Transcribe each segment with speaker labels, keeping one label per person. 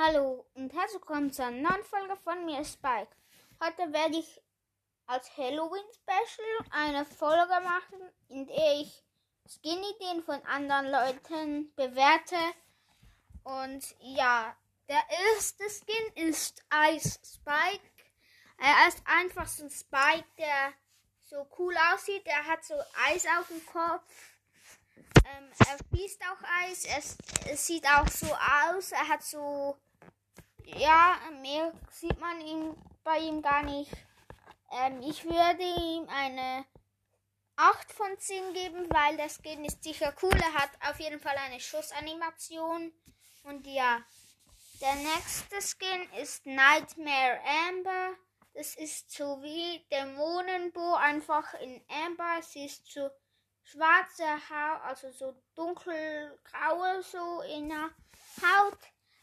Speaker 1: Hallo und herzlich willkommen zu einer neuen Folge von mir, Spike. Heute werde ich als Halloween-Special eine Folge machen, in der ich Skin-Ideen von anderen Leuten bewerte. Und ja, der erste Skin ist Ice Spike. Er ist einfach so ein Spike, der so cool aussieht. Er hat so Eis auf dem Kopf. Ähm, er schießt auch Eis. Es, es sieht auch so aus. Er hat so. Ja, mehr sieht man ihm, bei ihm gar nicht. Ähm, ich würde ihm eine 8 von 10 geben, weil das Skin ist sicher cool. Er hat auf jeden Fall eine Schussanimation. Und ja, der nächste Skin ist Nightmare Amber. Das ist so wie Dämonenbo, einfach in Amber. Sie ist so schwarze Haut, also so dunkelgraue so in der Haut.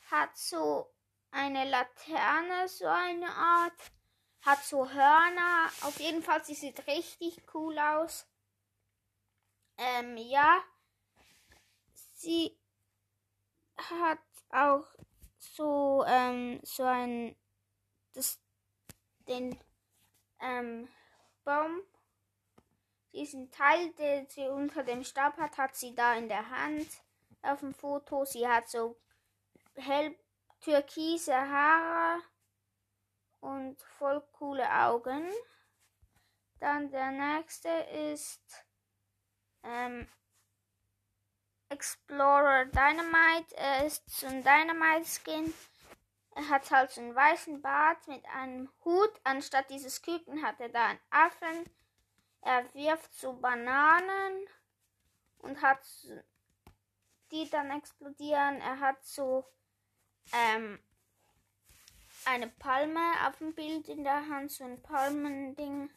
Speaker 1: Hat so eine Laterne, so eine Art. Hat so Hörner. Auf jeden Fall, sie sieht richtig cool aus. Ähm, ja. Sie hat auch so, ähm, so ein, das, den, ähm, Baum, diesen Teil, den sie unter dem Stab hat, hat sie da in der Hand auf dem Foto. Sie hat so hell türkise Haare und voll coole Augen. Dann der nächste ist ähm, Explorer Dynamite. Er ist so ein Dynamite-Skin. Er hat halt so einen weißen Bart mit einem Hut. Anstatt dieses Küken hat er da einen Affen. Er wirft so Bananen und hat die dann explodieren. Er hat so ähm, eine Palme auf dem Bild in der Hand, so ein Palmending.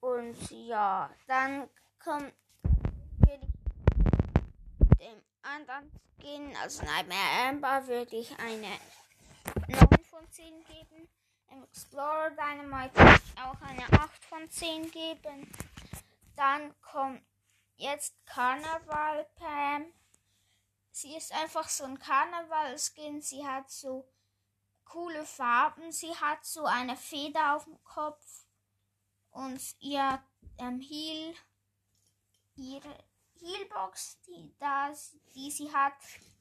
Speaker 1: Und ja, dann kommt würde ich dem anderen gehen, also Nightmare Amber, würde ich eine 9 von 10 geben. Im Explorer Dynamite würde ich auch eine 8 von 10 geben. Dann kommt jetzt Karneval Pam. Sie ist einfach so ein Karneval-Skin. Sie hat so coole Farben. Sie hat so eine Feder auf dem Kopf. Und ihr ähm, Heel, ihre Heelbox, die, das, die sie hat,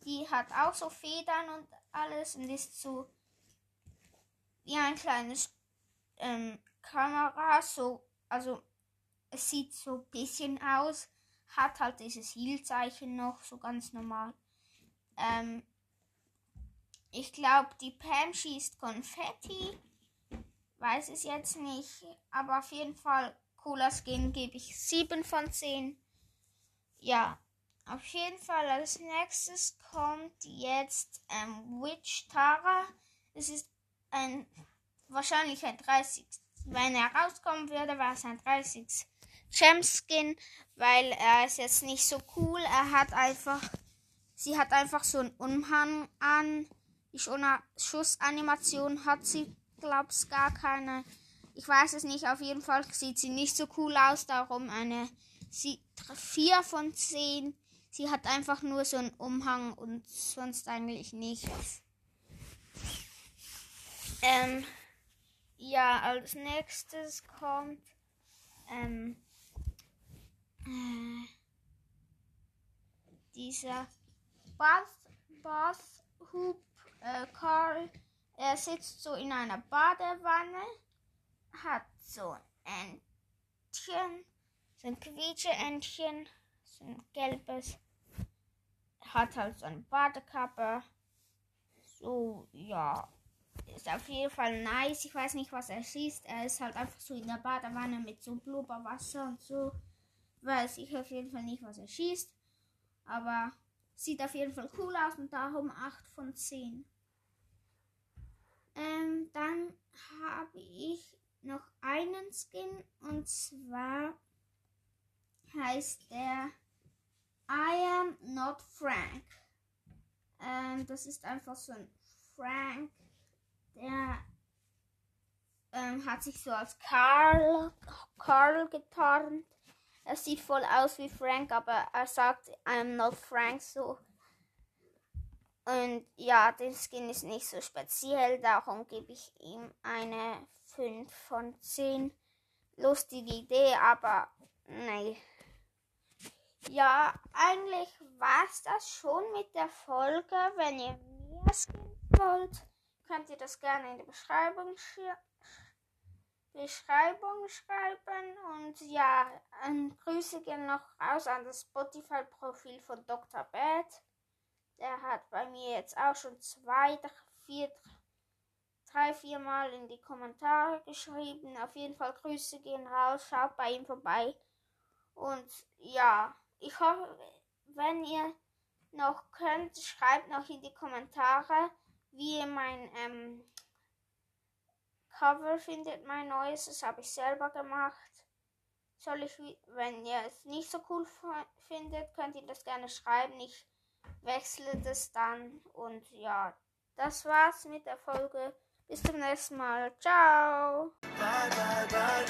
Speaker 1: die hat auch so Federn und alles und ist so wie ein kleines ähm, Kamera, so, also es sieht so ein bisschen aus, hat halt dieses Heal-Zeichen noch, so ganz normal. Ähm, ich glaube, die Pam schießt Konfetti. Weiß es jetzt nicht. Aber auf jeden Fall cooler Skin gebe ich 7 von 10. Ja, auf jeden Fall als nächstes kommt jetzt ähm, Witch Tara. Es ist ein wahrscheinlich ein 30. Wenn er rauskommen würde, wäre es ein 30. Gem Skin, weil er ist jetzt nicht so cool. Er hat einfach, sie hat einfach so einen Umhang an. Die Schussanimation hat sie, glaub's, gar keine. Ich weiß es nicht. Auf jeden Fall sieht sie nicht so cool aus. Darum eine sie, 4 von 10. Sie hat einfach nur so einen Umhang und sonst eigentlich nichts. Ähm, ja, als nächstes kommt ähm, äh, dieser Bath, Bathhub äh, Karl. Er sitzt so in einer Badewanne, hat so ein Entchen, so ein Quietscheentchen, so ein gelbes, hat halt so eine Badekappe. So, ja, ist auf jeden Fall nice. Ich weiß nicht, was er schießt. Er ist halt einfach so in der Badewanne mit so Blubberwasser und so. Weiß ich auf jeden Fall nicht, was er schießt. Aber sieht auf jeden Fall cool aus und darum 8 von 10. Ähm, dann habe ich noch einen Skin und zwar heißt der I am not Frank. Ähm, das ist einfach so ein Frank, der ähm, hat sich so als Carl, Carl getarnt. Er sieht voll aus wie Frank, aber er sagt I'm not Frank so. Und ja, der Skin ist nicht so speziell, darum gebe ich ihm eine 5 von 10. Lustige Idee, aber nee. Ja, eigentlich war es das schon mit der Folge. Wenn ihr mehr Skins wollt, könnt ihr das gerne in die Beschreibung, sch Beschreibung schreiben. Und ja, Grüße gehen noch raus an das Spotify-Profil von Dr. Bad. Der hat bei mir jetzt auch schon zwei, vier, drei, vier Mal in die Kommentare geschrieben. Auf jeden Fall Grüße gehen raus. Schaut bei ihm vorbei. Und ja, ich hoffe, wenn ihr noch könnt, schreibt noch in die Kommentare, wie ihr mein ähm, Cover findet, mein neues. Das habe ich selber gemacht. Soll ich, wenn ihr es nicht so cool findet, könnt ihr das gerne schreiben. Ich wechsle das dann. Und ja, das war's mit der Folge. Bis zum nächsten Mal. Ciao. Bye, bye, bye,